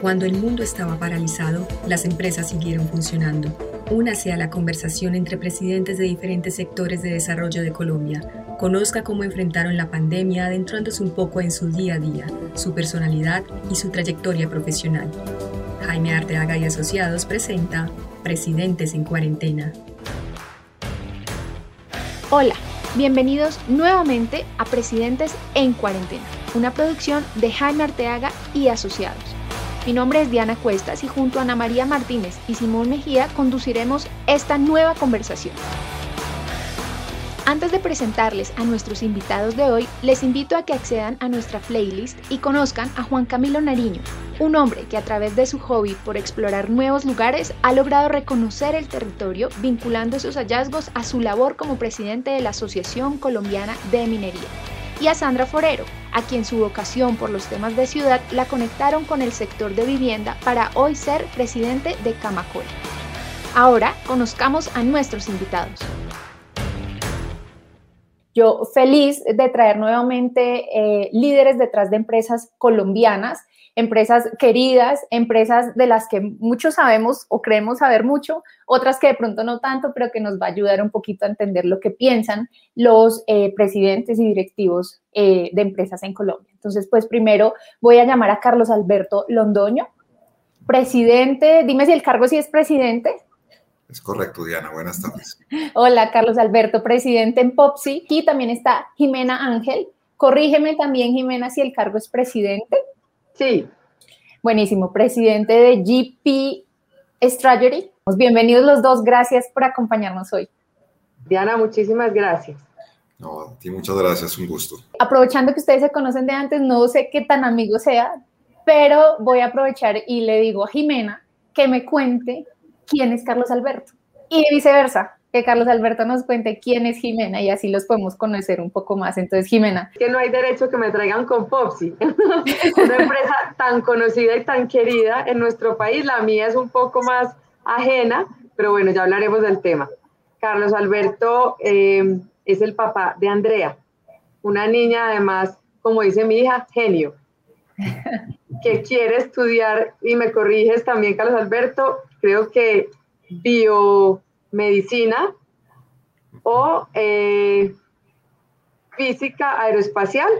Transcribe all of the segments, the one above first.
Cuando el mundo estaba paralizado, las empresas siguieron funcionando. Únase a la conversación entre presidentes de diferentes sectores de desarrollo de Colombia. Conozca cómo enfrentaron la pandemia adentrándose un poco en su día a día, su personalidad y su trayectoria profesional. Jaime Arteaga y Asociados presenta Presidentes en Cuarentena. Hola, bienvenidos nuevamente a Presidentes en Cuarentena, una producción de Jaime Arteaga y Asociados. Mi nombre es Diana Cuestas y junto a Ana María Martínez y Simón Mejía conduciremos esta nueva conversación. Antes de presentarles a nuestros invitados de hoy, les invito a que accedan a nuestra playlist y conozcan a Juan Camilo Nariño, un hombre que a través de su hobby por explorar nuevos lugares ha logrado reconocer el territorio vinculando sus hallazgos a su labor como presidente de la Asociación Colombiana de Minería. Y a Sandra Forero, a quien su vocación por los temas de ciudad la conectaron con el sector de vivienda para hoy ser presidente de Camacol. Ahora conozcamos a nuestros invitados. Yo feliz de traer nuevamente eh, líderes detrás de empresas colombianas, empresas queridas, empresas de las que muchos sabemos o creemos saber mucho, otras que de pronto no tanto, pero que nos va a ayudar un poquito a entender lo que piensan los eh, presidentes y directivos eh, de empresas en Colombia. Entonces, pues primero voy a llamar a Carlos Alberto Londoño, presidente, dime si el cargo sí es presidente. Es correcto, Diana. Buenas tardes. Hola, Carlos Alberto, presidente en POPSI. Aquí también está Jimena Ángel. Corrígeme también, Jimena, si el cargo es presidente. Sí. Buenísimo, presidente de GP Strategy. Bienvenidos los dos. Gracias por acompañarnos hoy. Diana, muchísimas gracias. No, a ti muchas gracias, un gusto. Aprovechando que ustedes se conocen de antes, no sé qué tan amigo sea, pero voy a aprovechar y le digo a Jimena que me cuente quién es Carlos Alberto. Y viceversa, que Carlos Alberto nos cuente quién es Jimena y así los podemos conocer un poco más. Entonces, Jimena. Que no hay derecho que me traigan con Popsi, una empresa tan conocida y tan querida en nuestro país. La mía es un poco más ajena, pero bueno, ya hablaremos del tema. Carlos Alberto eh, es el papá de Andrea, una niña además, como dice mi hija, genio, que quiere estudiar, y me corriges también, Carlos Alberto, creo que biomedicina o eh, física aeroespacial.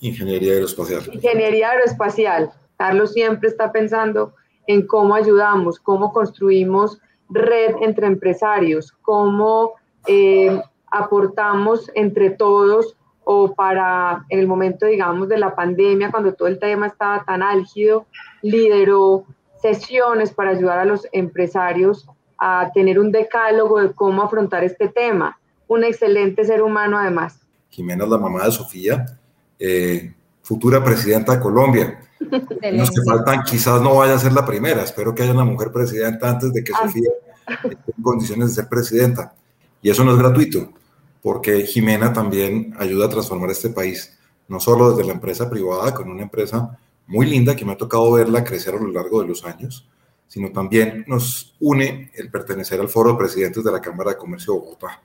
Ingeniería aeroespacial. Ingeniería aeroespacial. Carlos siempre está pensando en cómo ayudamos, cómo construimos red entre empresarios, cómo eh, aportamos entre todos o para en el momento, digamos, de la pandemia, cuando todo el tema estaba tan álgido, lideró sesiones para ayudar a los empresarios a tener un decálogo de cómo afrontar este tema. Un excelente ser humano además. Jimena es la mamá de Sofía, eh, futura presidenta de Colombia. Los que faltan quizás no vaya a ser la primera, espero que haya una mujer presidenta antes de que ah. Sofía esté en condiciones de ser presidenta. Y eso no es gratuito, porque Jimena también ayuda a transformar este país, no solo desde la empresa privada, con una empresa muy linda que me ha tocado verla crecer a lo largo de los años, sino también nos une el pertenecer al Foro de Presidentes de la Cámara de Comercio de Bogotá,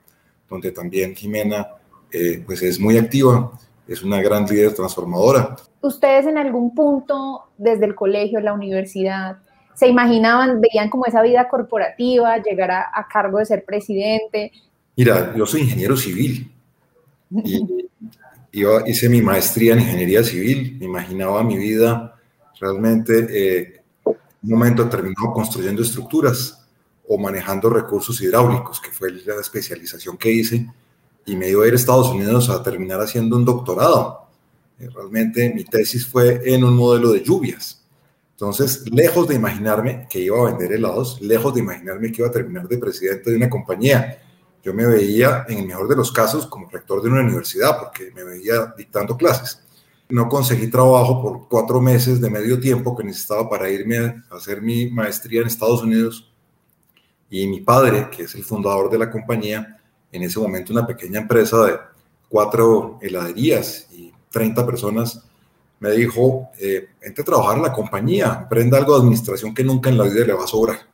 donde también Jimena eh, pues es muy activa, es una gran líder transformadora. ¿Ustedes en algún punto, desde el colegio, la universidad, se imaginaban, veían como esa vida corporativa, llegar a, a cargo de ser presidente? Mira, yo soy ingeniero civil y yo hice mi maestría en ingeniería civil, me imaginaba mi vida realmente eh, un momento terminado construyendo estructuras o manejando recursos hidráulicos, que fue la especialización que hice, y me dio a ir a Estados Unidos a terminar haciendo un doctorado. Eh, realmente mi tesis fue en un modelo de lluvias. Entonces, lejos de imaginarme que iba a vender helados, lejos de imaginarme que iba a terminar de presidente de una compañía, yo me veía, en el mejor de los casos, como rector de una universidad, porque me veía dictando clases. No conseguí trabajo por cuatro meses de medio tiempo que necesitaba para irme a hacer mi maestría en Estados Unidos. Y mi padre, que es el fundador de la compañía, en ese momento una pequeña empresa de cuatro heladerías y 30 personas, me dijo, eh, entre a trabajar en la compañía, aprenda algo de administración que nunca en la vida le va a sobrar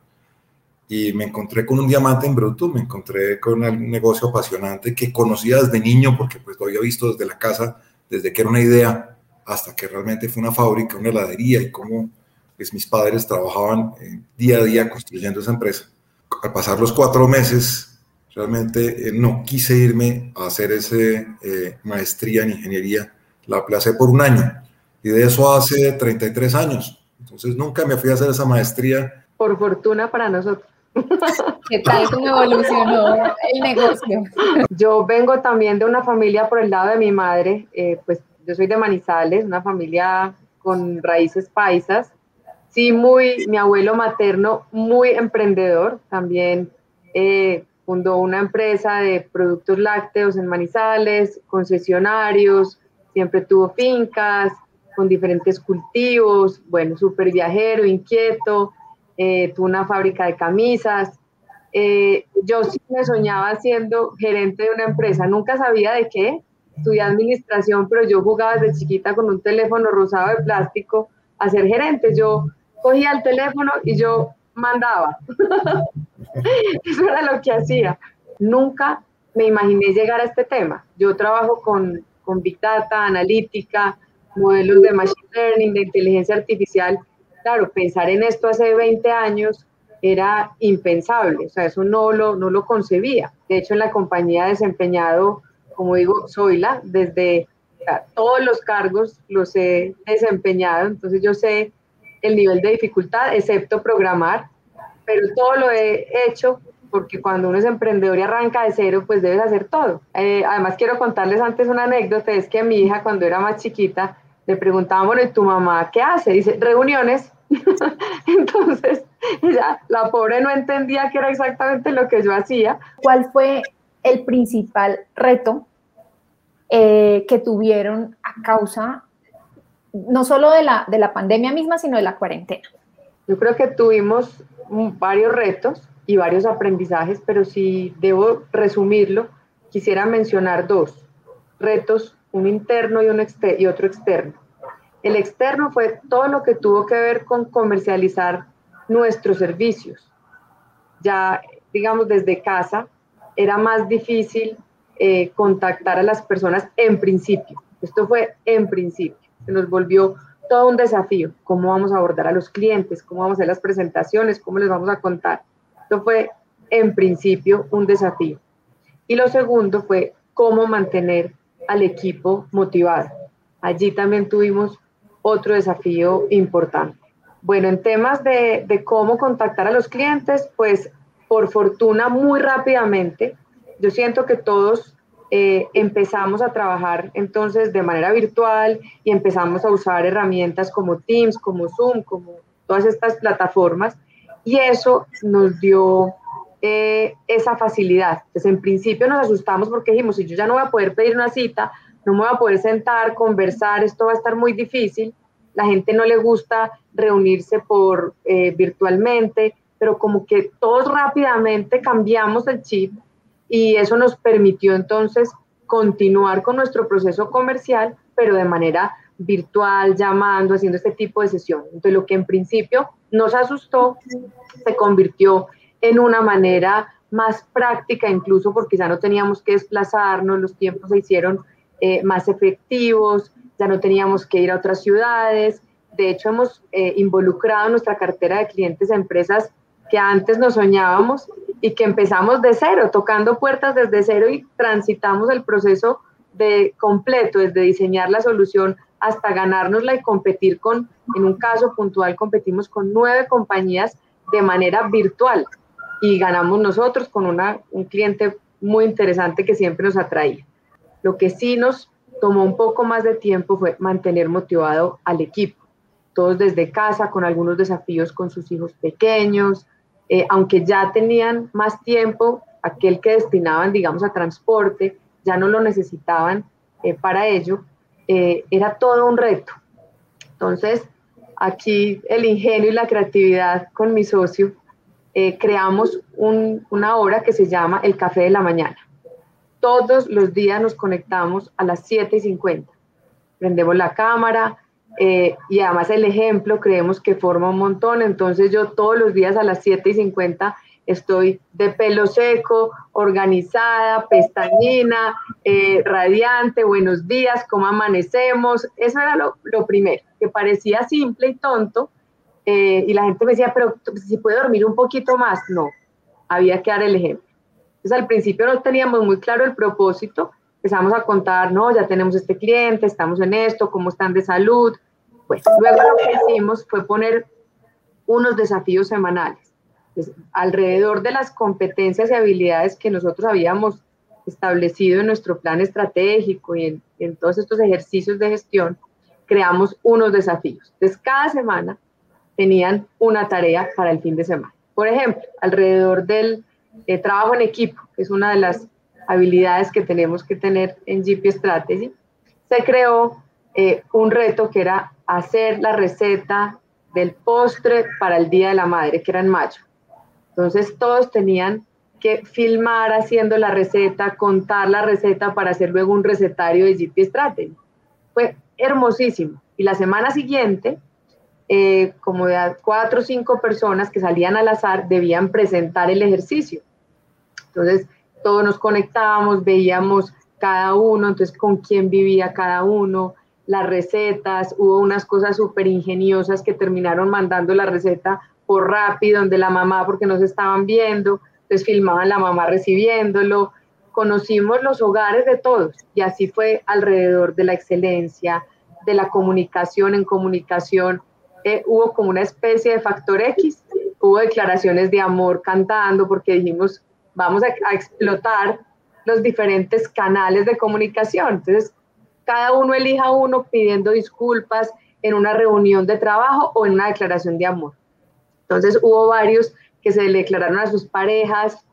y me encontré con un diamante en bruto, me encontré con un negocio apasionante que conocía desde niño porque pues lo había visto desde la casa, desde que era una idea hasta que realmente fue una fábrica, una heladería y cómo pues, mis padres trabajaban eh, día a día construyendo esa empresa. Al pasar los cuatro meses, realmente eh, no quise irme a hacer esa eh, maestría en ingeniería, la aplacé por un año y de eso hace 33 años. Entonces nunca me fui a hacer esa maestría. Por fortuna para nosotros. ¿Qué tal cómo evolucionó el negocio? Yo vengo también de una familia por el lado de mi madre, pues yo soy de Manizales, una familia con raíces paisas. Sí, muy, mi abuelo materno, muy emprendedor, también eh, fundó una empresa de productos lácteos en Manizales, concesionarios, siempre tuvo fincas con diferentes cultivos, bueno, súper viajero, inquieto, eh, tuvo una fábrica de camisas. Eh, yo sí me soñaba siendo gerente de una empresa, nunca sabía de qué, estudié administración, pero yo jugaba desde chiquita con un teléfono rosado de plástico a ser gerente. Yo cogía el teléfono y yo mandaba. Eso era lo que hacía. Nunca me imaginé llegar a este tema. Yo trabajo con, con Big Data, analítica, modelos de Machine Learning, de inteligencia artificial. Claro, pensar en esto hace 20 años era impensable, o sea, eso no lo, no lo concebía. De hecho, en la compañía he desempeñado como digo, soy la, desde todos los cargos los he desempeñado, entonces yo sé el nivel de dificultad, excepto programar, pero todo lo he hecho porque cuando uno es emprendedor y arranca de cero, pues debes hacer todo. Eh, además, quiero contarles antes una anécdota, es que mi hija cuando era más chiquita, le preguntaban, bueno, ¿y tu mamá qué hace? Dice, reuniones. Entonces, ella, la pobre no entendía que era exactamente lo que yo hacía. ¿Cuál fue el principal reto eh, que tuvieron a causa no solo de la, de la pandemia misma, sino de la cuarentena? Yo creo que tuvimos varios retos y varios aprendizajes, pero si debo resumirlo, quisiera mencionar dos retos, un interno y, otro externo. El externo fue todo lo que tuvo que ver con comercializar nuestros servicios. Ya, digamos, desde casa era más difícil eh, contactar a las personas en principio. Esto fue en principio. Se nos volvió todo un desafío. ¿Cómo vamos a abordar a los clientes? ¿Cómo vamos a hacer las presentaciones? ¿Cómo les vamos a contar? Esto fue en principio un desafío. Y lo segundo fue cómo mantener al equipo motivado. Allí también tuvimos otro desafío importante. Bueno, en temas de, cómo contactar a los clientes, pues por fortuna muy rápidamente yo siento que todos eh, empezamos a trabajar entonces de manera virtual y empezamos a usar herramientas como Teams, como Zoom, como todas estas plataformas y eso nos dio eh, esa facilidad. Entonces en principio nos asustamos porque dijimos, si yo ya no voy a poder pedir una cita, no me voy a poder sentar, conversar, esto va a estar muy difícil, la gente no le gusta reunirse por eh, virtualmente, pero como que todos rápidamente cambiamos el chip y eso nos permitió entonces continuar con nuestro proceso comercial, pero de manera virtual, llamando, haciendo este tipo de sesión. Entonces, lo que en principio nos asustó se convirtió en una manera más práctica, incluso porque ya no teníamos que desplazarnos, los tiempos se hicieron eh, más efectivos, ya no teníamos que ir a otras ciudades. De hecho, hemos eh, involucrado nuestra cartera de clientes a empresas que antes nos soñábamos y que empezamos de cero, tocando puertas desde cero y transitamos el proceso de completo, desde diseñar la solución hasta ganárnosla y competir con, en un caso puntual, competimos con nueve compañías de manera virtual y ganamos nosotros con una, un cliente muy interesante que siempre nos atraía. Lo que sí nos tomó un poco más de tiempo fue mantener motivado al equipo, todos desde casa, con algunos desafíos con sus hijos pequeños, eh, aunque ya tenían más tiempo, aquel que destinaban, digamos, a transporte, ya no lo necesitaban eh, para ello, eh, era todo un reto. Entonces, aquí el ingenio y la creatividad con mi socio, creamos una hora que se llama el café de la mañana. Todos los días nos conectamos a las 7 y 50. Prendemos la cámara, eh, y además el ejemplo creemos que forma un montón, entonces yo todos los días a las 7 y 50 estoy de pelo seco, organizada, pestañina, eh, radiante, buenos días, ¿cómo amanecemos? Eso era lo, primero, que parecía simple y tonto, eh, y la gente me decía, pero si puede dormir un poquito más, no, había que dar el ejemplo. Entonces al principio no teníamos muy claro el propósito, empezamos a contar, no, ya tenemos este cliente, estamos en esto, cómo están de salud. Pues luego lo que hicimos fue poner unos desafíos semanales pues, alrededor de las competencias y habilidades que nosotros habíamos establecido en nuestro plan estratégico y en, todos estos ejercicios de gestión, creamos unos desafíos. Entonces, cada semana tenían una tarea para el fin de semana. Por ejemplo, alrededor del eh, trabajo en equipo, que es una de las habilidades que tenemos que tener en GP Strategy, se creó eh, un reto que era hacer la receta del postre para el Día de la Madre, que era en mayo. Entonces todos tenían que filmar haciendo la receta, contar la receta para hacer luego un recetario de GP Strategy. Fue hermosísimo. Y la semana siguiente, eh, como de cuatro o cinco personas que salían al azar debían presentar el ejercicio. Entonces todos nos conectábamos, veíamos cada uno, entonces con quién vivía cada uno, las recetas, hubo unas cosas súper ingeniosas que terminaron mandando la receta por rápido, donde la mamá, porque no se estaban viendo, entonces filmaban la mamá recibiéndolo. Conocimos los hogares de todos y así fue alrededor de la excelencia, de la comunicación en comunicación. Eh, hubo como una especie de factor X, hubo declaraciones de amor cantando porque dijimos, vamos a, explotar los diferentes canales de comunicación. Entonces, cada uno elija uno pidiendo disculpas en una reunión de trabajo o en una declaración de amor. Entonces hubo varios que se declararon a sus parejas.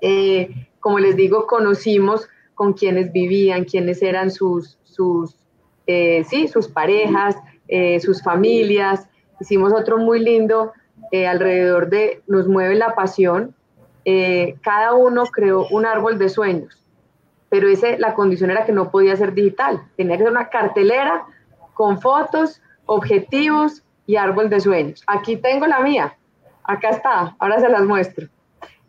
Eh, como les digo, conocimos con quienes vivían, quiénes eran sus, sus, eh, sí, sus parejas, eh, sus familias. Hicimos otro muy lindo alrededor de Nos mueve la pasión. cada uno creó un árbol de sueños, pero ese, la condición era que no podía ser digital. Tenía que ser una cartelera con fotos, objetivos y árbol de sueños. Aquí tengo la mía, acá está, ahora se las muestro.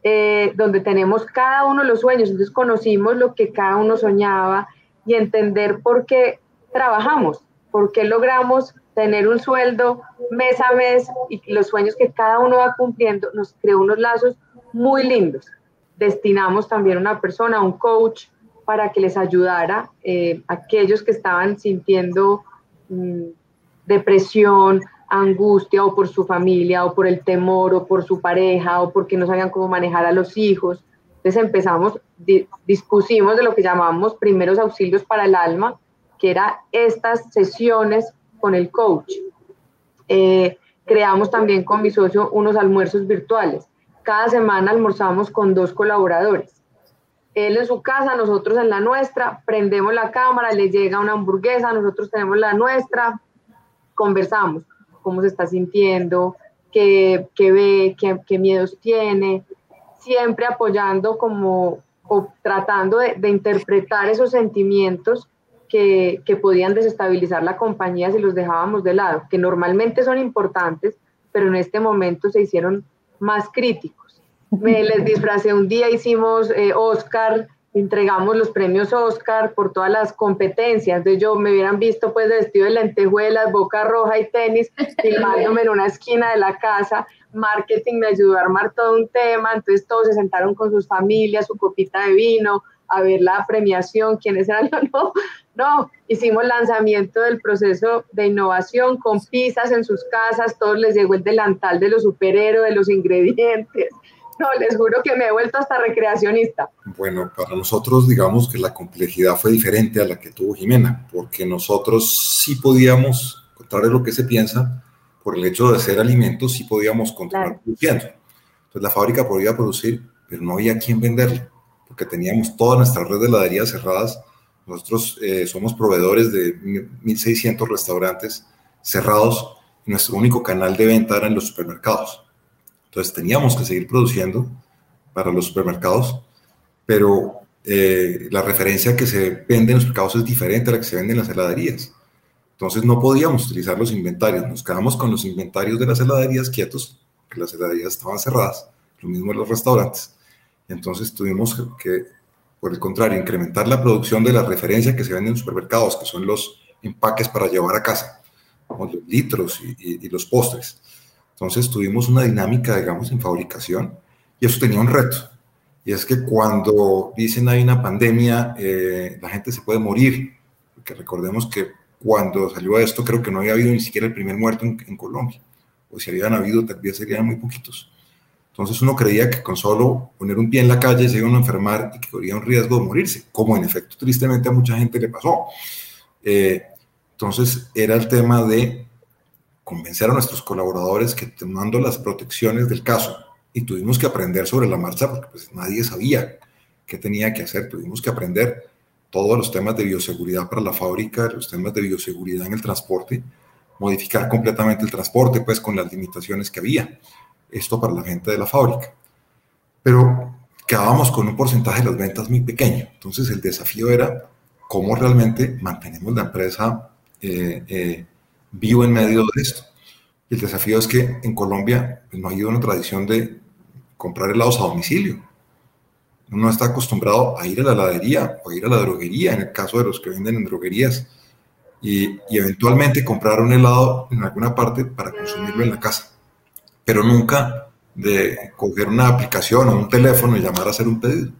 Eh, donde tenemos cada uno los sueños, entonces conocimos lo que cada uno soñaba y entender por qué trabajamos, por qué logramos tener un sueldo mes a mes y los sueños que cada uno va cumpliendo, nos creó unos lazos muy lindos. Destinamos también una persona, un coach, para que les ayudara eh, a aquellos que estaban sintiendo mm, depresión, angustia o por su familia o por el temor o por su pareja o porque no sabían cómo manejar a los hijos. Entonces empezamos, dispusimos de lo que llamamos primeros auxilios para el alma, que era estas sesiones con el coach. Eh, creamos también con mi socio unos almuerzos virtuales. Cada semana almorzamos con dos colaboradores. Él en su casa, nosotros en la nuestra, prendemos la cámara, le llega una hamburguesa, nosotros tenemos la nuestra, conversamos cómo se está sintiendo, qué, ve, qué, miedos tiene, siempre apoyando como o tratando de interpretar esos sentimientos que, que, podían desestabilizar la compañía si los dejábamos de lado, que normalmente son importantes, pero en este momento se hicieron más críticos. Me les disfracé un día, hicimos eh, Oscar entregamos los premios Oscar por todas las competencias. Entonces yo me hubieran visto pues vestido de lentejuelas, boca roja y tenis, filmándome en una esquina de la casa. Marketing me ayudó a armar todo un tema, entonces todos se sentaron con sus familias, su copita de vino, a ver la premiación, quiénes eran los no. No, hicimos lanzamiento del proceso de innovación con pizzas en sus casas, todos les llegó el delantal de los superhéroes, de los ingredientes. No, les juro que me he vuelto hasta recreacionista. Bueno, para nosotros digamos que la complejidad fue diferente a la que tuvo Jimena, porque nosotros sí podíamos, contrario a lo que se piensa, por el hecho de ser alimentos, sí podíamos continuar produciendo. Entonces la fábrica podía producir, pero no había quien venderle, porque teníamos toda nuestra red de heladerías cerradas. Nosotros eh, somos proveedores de 1.600 restaurantes cerrados nuestro único canal de venta era en los supermercados. Entonces teníamos que seguir produciendo para los supermercados, pero eh, la referencia que se vende en los mercados es diferente a la que se vende en las heladerías. Entonces no podíamos utilizar los inventarios, nos quedamos con los inventarios de las heladerías quietos, que las heladerías estaban cerradas, lo mismo en los restaurantes. Entonces tuvimos que, por el contrario, incrementar la producción de la referencia que se vende en supermercados, que son los empaques para llevar a casa, como los litros y, los postres. Entonces tuvimos una dinámica, digamos, en fabricación y eso tenía un reto. Y es que cuando dicen hay una pandemia, eh, la gente se puede morir, porque recordemos que cuando salió esto creo que no había habido ni siquiera el primer muerto en, en Colombia, o si habían habido tal vez serían muy poquitos. Entonces uno creía que con solo poner un pie en la calle se iban a enfermar y que corría un riesgo de morirse, como en efecto tristemente a mucha gente le pasó. Eh, entonces era el tema de convencer a nuestros colaboradores que tomando las protecciones del caso, y tuvimos que aprender sobre la marcha porque pues, nadie sabía qué tenía que hacer, tuvimos que aprender todos los temas de bioseguridad para la fábrica, los temas de bioseguridad en el transporte, modificar completamente el transporte pues con las limitaciones que había esto para la gente de la fábrica. Pero quedábamos con un porcentaje de las ventas muy pequeño. Entonces el desafío era cómo realmente mantenemos la empresa eh, eh, vivo en medio de esto. El desafío es que en Colombia pues, no ha habido una tradición de comprar helados a domicilio. Uno está acostumbrado a ir a la heladería o a ir a la droguería, en el caso de los que venden en droguerías, y, y eventualmente comprar un helado en alguna parte para consumirlo en la casa pero nunca de coger una aplicación o un teléfono y llamar a hacer un pedido.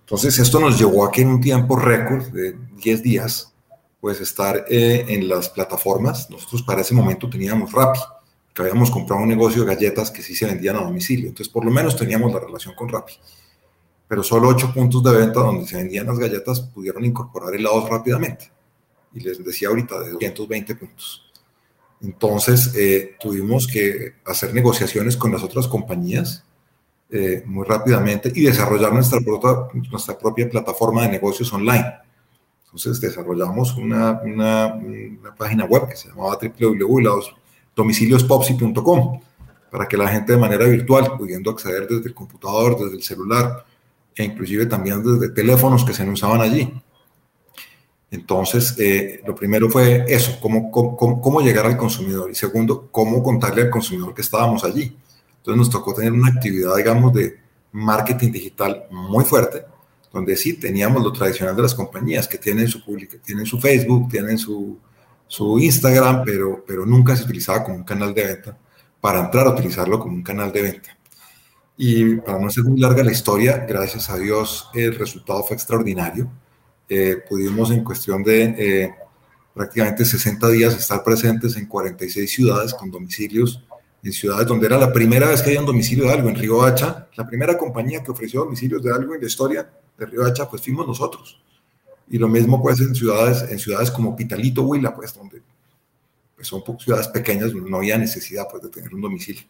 Entonces, esto nos llevó a que en un tiempo récord de 10 días, pues estar eh, en las plataformas. Nosotros para ese momento teníamos Rappi, que habíamos comprado un negocio de galletas que sí se vendían a domicilio. Entonces, por lo menos teníamos la relación con Rappi. Pero solo 8 puntos de venta donde se vendían las galletas pudieron incorporar helados rápidamente. Y les decía ahorita de 220 puntos. Entonces, eh, tuvimos que hacer negociaciones con las otras compañías eh, muy rápidamente y desarrollar nuestra, nuestra propia plataforma de negocios online. Entonces, desarrollamos una, una, página web que se llamaba www.domiciliospopsi.com para que la gente de manera virtual, pudiendo acceder desde el computador, desde el celular e inclusive también desde teléfonos que se usaban allí, entonces, eh, lo primero fue eso, cómo, cómo, llegar al consumidor y segundo, cómo contarle al consumidor que estábamos allí. Entonces nos tocó tener una actividad, digamos, de marketing digital muy fuerte, donde sí teníamos lo tradicional de las compañías, que tienen su público, tienen su Facebook, tienen su, su Instagram, pero, pero nunca se utilizaba como un canal de venta, para entrar a utilizarlo como un canal de venta. Y para no ser muy larga la historia, gracias a Dios el resultado fue extraordinario eh, pudimos en cuestión de eh, prácticamente 60 días estar presentes en 46 ciudades con domicilios, en ciudades donde era la primera vez que había un domicilio de algo, en Río Hacha, la primera compañía que ofreció domicilios de algo en la historia de Río Hacha, pues fuimos nosotros. Y lo mismo pues en ciudades, en ciudades como Pitalito, Huila, pues donde pues, son ciudades pequeñas, donde no había necesidad pues de tener un domicilio.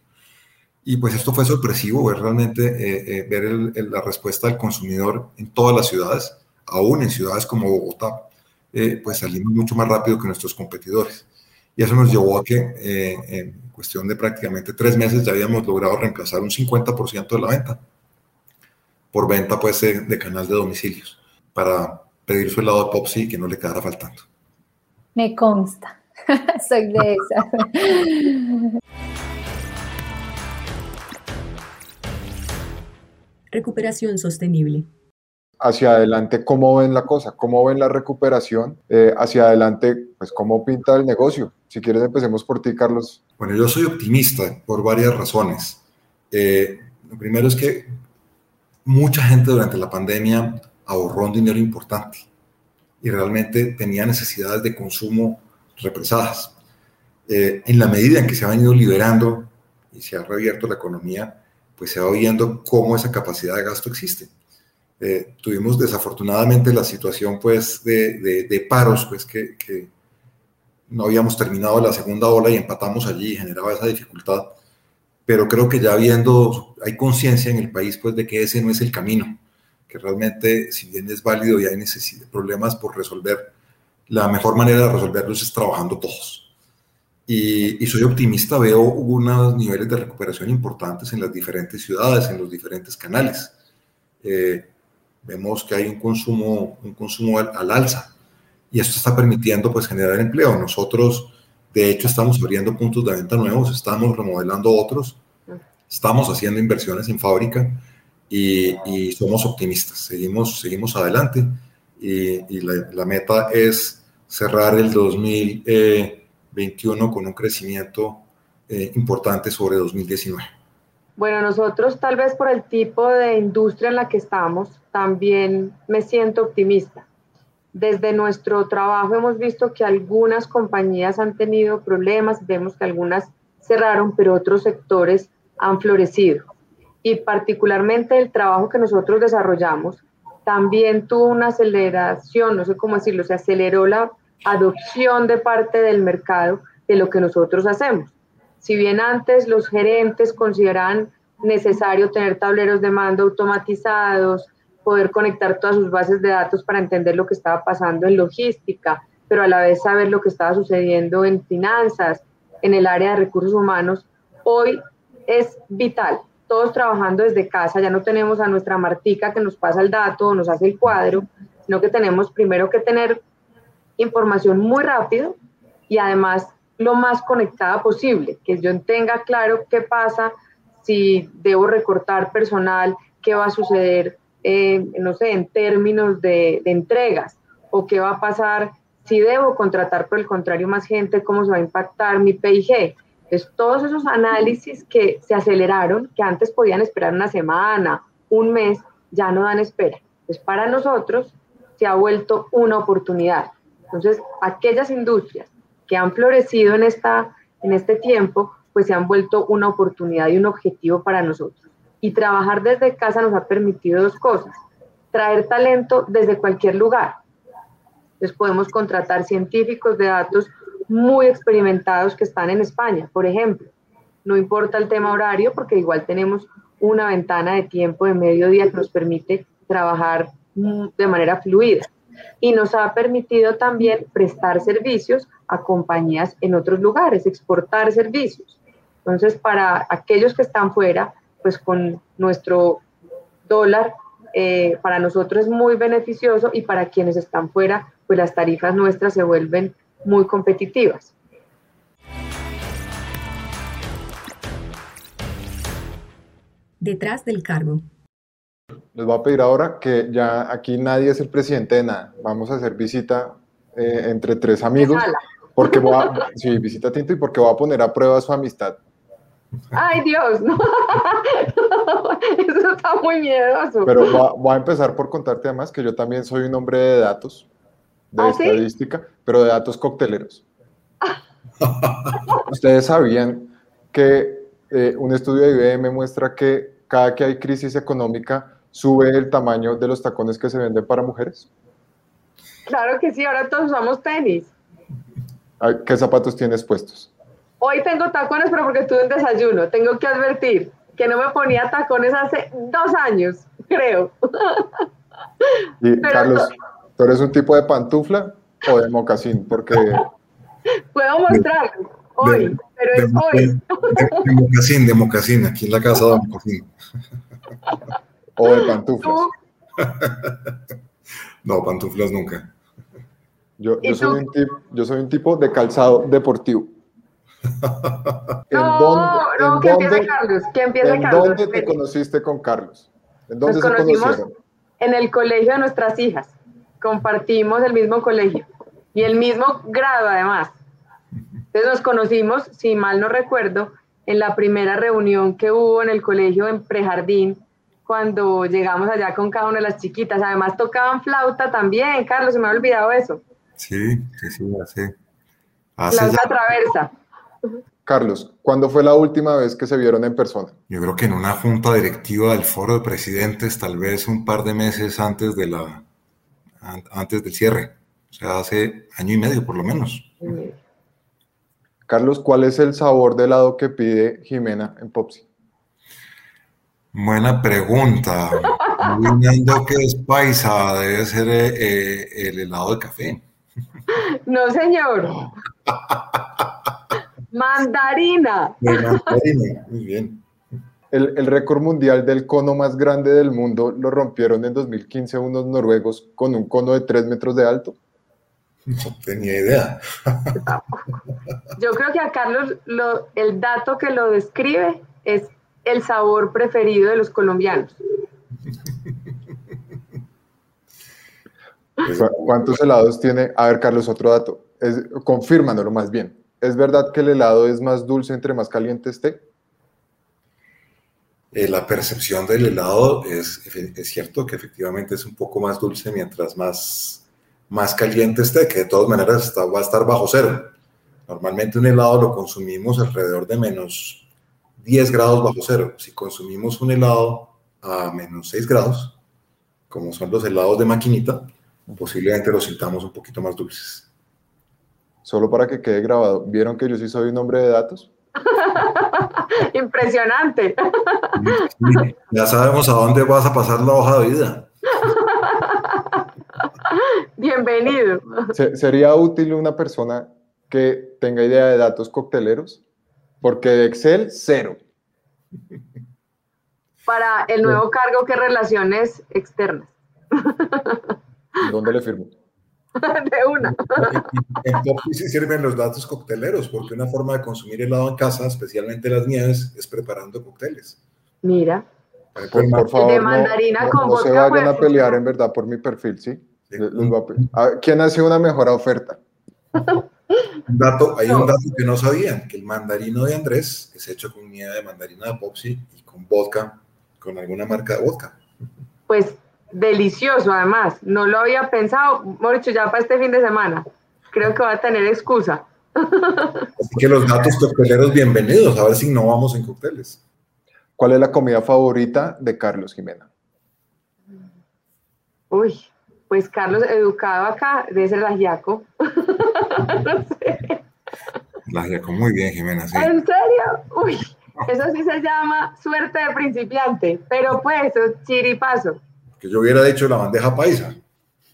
Y pues esto fue sorpresivo, ver realmente eh, ver la respuesta del consumidor en todas las ciudades aún en ciudades como Bogotá, eh, pues salimos mucho más rápido que nuestros competidores. Y eso nos llevó a que eh, en cuestión de prácticamente tres meses ya habíamos logrado reemplazar un 50% de la venta por venta pues, de, canal de domicilios para pedir su helado de Popsi y que no le quedara faltando. Me consta, soy de esa. Recuperación sostenible hacia adelante, ¿cómo ven la cosa? ¿Cómo ven la recuperación? Eh, hacia adelante, pues, ¿cómo pinta el negocio? Si quieres, empecemos por ti, Carlos. Bueno, yo soy optimista por varias razones. Eh, lo primero es que mucha gente durante la pandemia ahorró un dinero importante y realmente tenía necesidades de consumo represadas. Eh, en la medida en que se ha venido liberando y se ha reabierto la economía, pues se va viendo cómo esa capacidad de gasto existe. Eh, tuvimos desafortunadamente la situación pues de, de, paros, pues que, que, no habíamos terminado la segunda ola y empatamos allí y generaba esa dificultad. Pero creo que ya viendo, hay conciencia en el país pues de que ese no es el camino, que realmente si bien es válido y hay problemas por resolver, la mejor manera de resolverlos es trabajando todos. Y, y, soy optimista, veo unos niveles de recuperación importantes en las diferentes ciudades, en los diferentes canales. Eh, vemos que hay un consumo, un consumo al, alza y esto está permitiendo pues generar empleo. Nosotros, de hecho, estamos abriendo puntos de venta nuevos, estamos remodelando otros. estamos haciendo inversiones en fábrica y, somos optimistas, seguimos, seguimos adelante y, la, meta es cerrar el 2021 con un crecimiento eh, importante sobre 2019. Bueno, nosotros tal vez por el tipo de industria en la que estamos, también me siento optimista. Desde nuestro trabajo hemos visto que algunas compañías han tenido problemas, vemos que algunas cerraron, pero otros sectores han florecido. Y particularmente el trabajo que nosotros desarrollamos también tuvo una aceleración, no sé cómo decirlo, se aceleró la adopción de parte del mercado de lo que nosotros hacemos. Si bien antes los gerentes consideraban necesario tener tableros de mando automatizados, poder conectar todas sus bases de datos para entender lo que estaba pasando en logística, pero a la vez saber lo que estaba sucediendo en finanzas, en el área de recursos humanos, hoy es vital. Todos trabajando desde casa, ya no tenemos a nuestra Martica que nos pasa el dato o nos hace el cuadro, sino que tenemos primero que tener información muy rápido y además lo más conectada posible, que yo tenga claro qué pasa si debo recortar personal, qué va a suceder, eh, no sé, en términos de, de, entregas, o qué va a pasar si debo contratar por el contrario más gente, cómo se va a impactar mi PIG. Entonces, todos esos análisis que se aceleraron, que antes podían esperar una semana, un mes, ya no dan espera. Entonces, para nosotros se ha vuelto una oportunidad. Entonces, aquellas industrias que han florecido en, esta, en este tiempo, pues se han vuelto una oportunidad y un objetivo para nosotros. Y trabajar desde casa nos ha permitido dos cosas. Traer talento desde cualquier lugar. Entonces podemos contratar científicos de datos muy experimentados que están en España, por ejemplo. No importa el tema horario porque igual tenemos una ventana de tiempo de mediodía que nos permite trabajar de manera fluida. Y nos ha permitido también prestar servicios a compañías en otros lugares, exportar servicios. Entonces, para aquellos que están fuera, pues con nuestro dólar, eh, para nosotros es muy beneficioso y para quienes están fuera, pues las tarifas nuestras se vuelven muy competitivas. Detrás del cargo. Les voy a pedir ahora que ya aquí nadie es el presidente de nada. Vamos a hacer visita eh, entre tres amigos. Porque voy a, sí, visita Tinto y porque voy a poner a prueba su amistad. Ay, Dios, no. Eso está muy miedoso. Pero voy a, empezar por contarte además que yo también soy un hombre de datos, de ¿Ah, estadística, pero de datos cocteleros. Ustedes sabían que eh, un estudio de IBM muestra que cada que hay crisis económica sube el tamaño de los tacones que se venden para mujeres. Claro que sí, ahora todos usamos tenis. ¿Qué zapatos tienes puestos? Hoy tengo tacones, pero porque estuve en desayuno. Tengo que advertir que no me ponía tacones hace dos años, creo. Y, Carlos, ¿tú eres un tipo de pantufla o de mocasín? Porque... Puedo mostrarlo hoy, pero es hoy. De, mocasín, de mocasín, aquí en la casa de mocasín. O de pantuflas. No, pantuflas nunca. Yo, soy un tipo, de calzado deportivo. no, no, que empiece Carlos. Que empiece ¿en dónde te conociste con Carlos? ¿En dónde Nos se conocimos En el colegio de nuestras hijas. Compartimos el mismo colegio y el mismo grado además. Entonces nos conocimos, si mal no recuerdo, en la primera reunión que hubo en el colegio en prejardín, cuando llegamos allá con cada una de las chiquitas. Además tocaban flauta también, Carlos, se me ha olvidado eso. Sí, sí, sí, hace. hace la traversa. Carlos, ¿cuándo fue la última vez que se vieron en persona? Yo creo que en una junta directiva del foro de presidentes, tal vez un par de meses antes de la antes del cierre, o sea, hace año y medio por lo menos. Carlos, ¿cuál es el sabor de helado que pide Jimena en Popsi? Buena pregunta. Viendo que es paisa, debe ser eh, eh, el helado de café. No, señor. mandarina. mandarina, muy bien. El, récord mundial del cono más grande del mundo lo rompieron en 2015 unos noruegos con un cono de 3 metros de alto. No tenía idea. Yo creo que a Carlos lo, el dato que lo describe es el sabor preferido de los colombianos? ¿Cuántos helados tiene? A ver, Carlos, otro dato. Es, confírmanoslo más bien. ¿Es verdad que el helado es más dulce entre más caliente esté? Eh, la percepción del helado es, cierto que efectivamente es un poco más dulce mientras más, más caliente esté, que de todas maneras está, va a estar bajo cero. Normalmente un helado lo consumimos alrededor de menos 10 grados bajo cero. Si consumimos un helado a menos 6 grados, como son los helados de maquinita, posiblemente los sintamos un poquito más dulces. Solo para que quede grabado, ¿vieron que yo sí soy un hombre de datos? Impresionante. ya sabemos a dónde vas a pasar la hoja de vida. Bienvenido. ¿Sería útil una persona que tenga idea de datos cocteleros? Porque de Excel, cero. Para el nuevo cargo que relaciones externas. ¿Dónde le firmo? de una. En, en sí sirven los datos cocteleros, porque una forma de consumir helado en casa, especialmente las nieves, es preparando cócteles. Mira. Por, favor, de mandarina no, con no se vayan a pelear en verdad por mi perfil, ¿sí? ¿Quién hace una mejor oferta? Un dato, hay un dato que no sabían, que el mandarino de Andrés es hecho con nieve de mandarina de Popsi y con vodka, con alguna marca de vodka. Pues delicioso además. No lo había pensado, Moricho, ya para este fin de semana. Creo que va a tener excusa. Así que los datos cocteleros, bienvenidos. A ver si innovamos en cócteles. ¿Cuál es la comida favorita de Carlos Jimena? Uy, pues Carlos, educado acá, debe ser el ajiaco. no sé. El ajiaco, muy bien, Jimena. Sí. ¿En serio? Uy, eso sí se llama suerte de principiante, pero pues, chiripazo que yo hubiera dicho la bandeja paisa.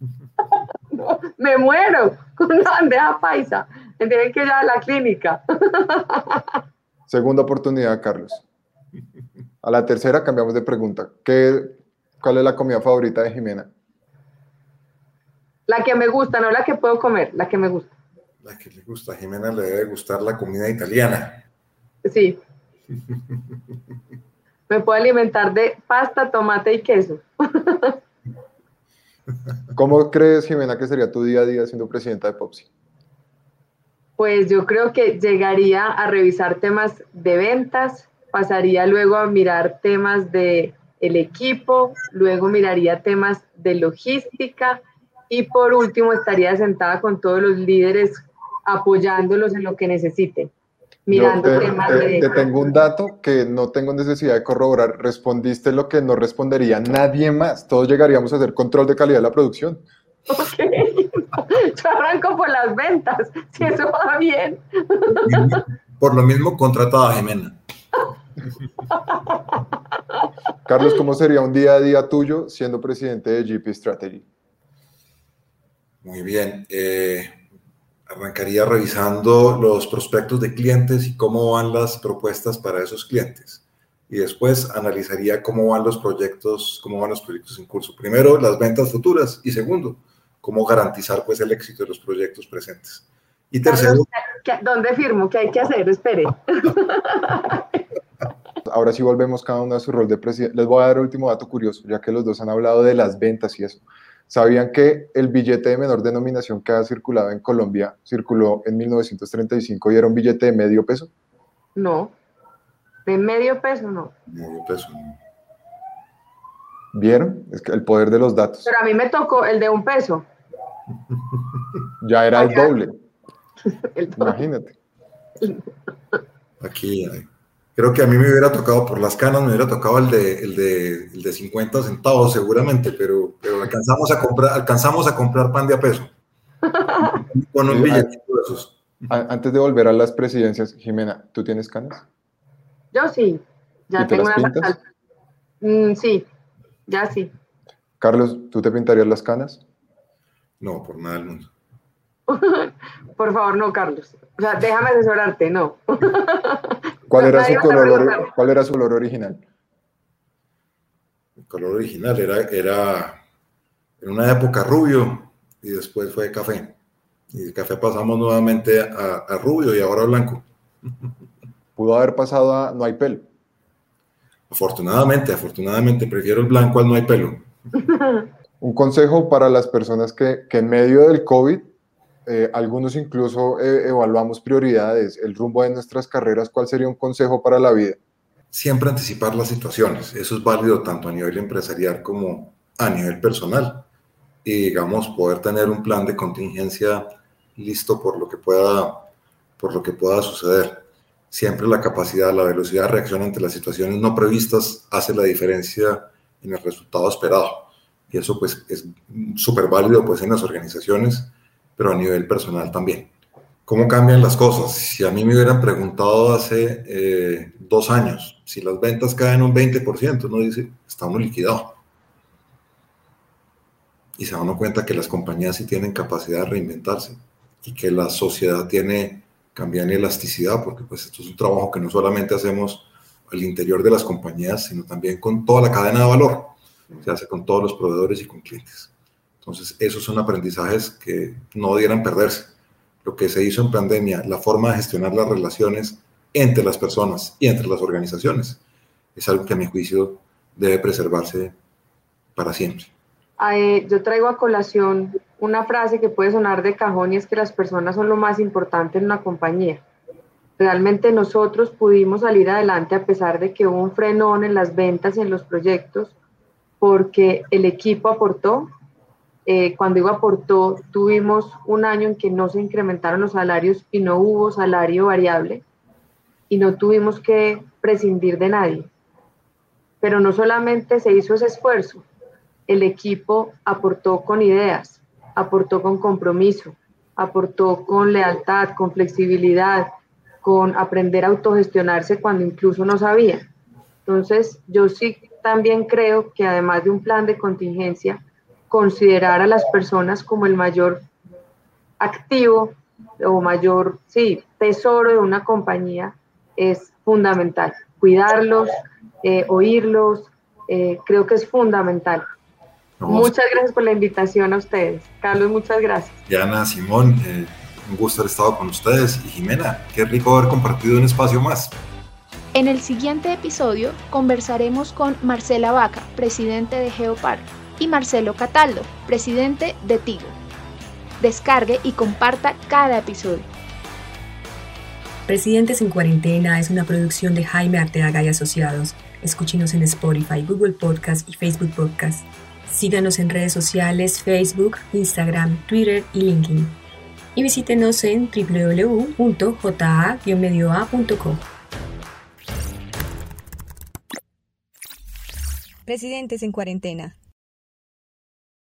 me muero con una bandeja paisa. Me tienen que ir a la clínica. Segunda oportunidad, Carlos. A la tercera cambiamos de pregunta. ¿Qué, ¿Cuál es la comida favorita de Jimena? La que me gusta, no la que puedo comer, la que me gusta. La que le gusta. A Jimena le debe gustar la comida italiana. Sí. me puedo alimentar de pasta, tomate y queso. ¿Cómo crees, Jimena, que sería tu día a día siendo presidenta de Popsi? Pues yo creo que llegaría a revisar temas de ventas, pasaría luego a mirar temas de el equipo, luego miraría temas de logística y por último estaría sentada con todos los líderes apoyándolos en lo que necesiten mirando temas de... Te tengo un dato que no tengo necesidad de corroborar. Respondiste lo que no respondería nadie más. Todos llegaríamos a hacer control de calidad de la producción. Ok. Yo arranco por las ventas, si eso va bien. Por lo mismo, contratada a Jimena. Carlos, ¿cómo sería un día a día tuyo siendo presidente de GP Strategy? Muy bien. Eh, arrancaría revisando los prospectos de clientes y cómo van las propuestas para esos clientes. Y después analizaría cómo van los proyectos, cómo van los proyectos en curso. Primero, las ventas futuras y segundo, cómo garantizar pues el éxito de los proyectos presentes. Y tercero, ¿dónde firmo? ¿Qué hay que hacer? Espere. Ahora sí volvemos cada uno a su rol de presidente. Les voy a dar el último dato curioso, ya que los dos han hablado de las ventas y eso. ¿Sabían que el billete de menor denominación que ha circulado en Colombia circuló en 1935 y era un billete de medio peso? No, de medio peso no. Medio peso ¿Vieron? Es que el poder de los datos. Pero a mí me tocó el de un peso. Ya era el doble. Imagínate. Aquí hay. Creo que a mí me hubiera tocado por las canas, me hubiera tocado el de, el de, el de 50 centavos seguramente, pero, pero alcanzamos, a comprar, alcanzamos a comprar pan de a peso. Con un billetito de esos. Antes de volver a las presidencias, Jimena, ¿tú tienes canas? Yo sí. Ya tengo una. Mm, sí, ya sí. Carlos, ¿tú te pintarías las canas? No, por nada del mundo. por favor, no, Carlos. O sea, déjame asesorarte, no. ¿Cuál era, su color, ¿Cuál era su color original? El color original era, era en una época rubio y después fue café. Y de café pasamos nuevamente a, rubio y ahora blanco. Pudo haber pasado a no hay pelo. Afortunadamente, afortunadamente, prefiero el blanco al no hay pelo. Un consejo para las personas que, que en medio del COVID, eh, algunos incluso eh, evaluamos prioridades, el rumbo de nuestras carreras, ¿cuál sería un consejo para la vida? Siempre anticipar las situaciones. Eso es válido tanto a nivel empresarial como a nivel personal. Y digamos, poder tener un plan de contingencia listo por lo que pueda, por lo que pueda suceder. Siempre la capacidad, la velocidad de reacción ante las situaciones no previstas hace la diferencia en el resultado esperado y eso pues es súper válido pues en las organizaciones, pero a nivel personal también. ¿Cómo cambian las cosas? Si a mí me hubieran preguntado hace eh, dos años, si las ventas caen un 20%, no dice, está uno liquidado. Y se da uno cuenta que las compañías sí tienen capacidad de reinventarse y que la sociedad tiene cambiar elasticidad, porque pues esto es un trabajo que no solamente hacemos al interior de las compañías, sino también con toda la cadena de valor se hace con todos los proveedores y con clientes. Entonces, esos son aprendizajes que no dieran perderse. Lo que se hizo en pandemia, la forma de gestionar las relaciones entre las personas y entre las organizaciones, es algo que a mi juicio debe preservarse para siempre. yo traigo a colación una frase que puede sonar de cajón y es que las personas son lo más importante en una compañía. Realmente nosotros pudimos salir adelante a pesar de que hubo un frenón en las ventas y en los proyectos, porque el equipo aportó. Eh, cuando digo aportó, tuvimos un año en que no se incrementaron los salarios y no hubo salario variable y no tuvimos que prescindir de nadie. Pero no solamente se hizo ese esfuerzo, el equipo aportó con ideas, aportó con compromiso, aportó con lealtad, con flexibilidad, con aprender a autogestionarse cuando incluso no sabía. Entonces, yo sí también creo que además de un plan de contingencia, considerar a las personas como el mayor activo o mayor, sí, tesoro de una compañía es fundamental. Cuidarlos, eh, oírlos, eh, creo que es fundamental. Muchas gracias por la invitación a ustedes. Carlos, muchas gracias. Diana, Simón, eh, un gusto haber estado con ustedes. Y Jimena, qué rico haber compartido un espacio más. En el siguiente episodio conversaremos con Marcela Vaca, presidente de Geopar, y Marcelo Cataldo, presidente de Tigo. Descargue y comparta cada episodio. Presidentes en Cuarentena es una producción de Jaime Arteaga y Asociados. Escúchenos en Spotify, Google Podcast y Facebook Podcast. Síganos en redes sociales, Facebook, Instagram, Twitter y LinkedIn. Y visítenos en www.ja-medioa.com. Presidentes en cuarentena.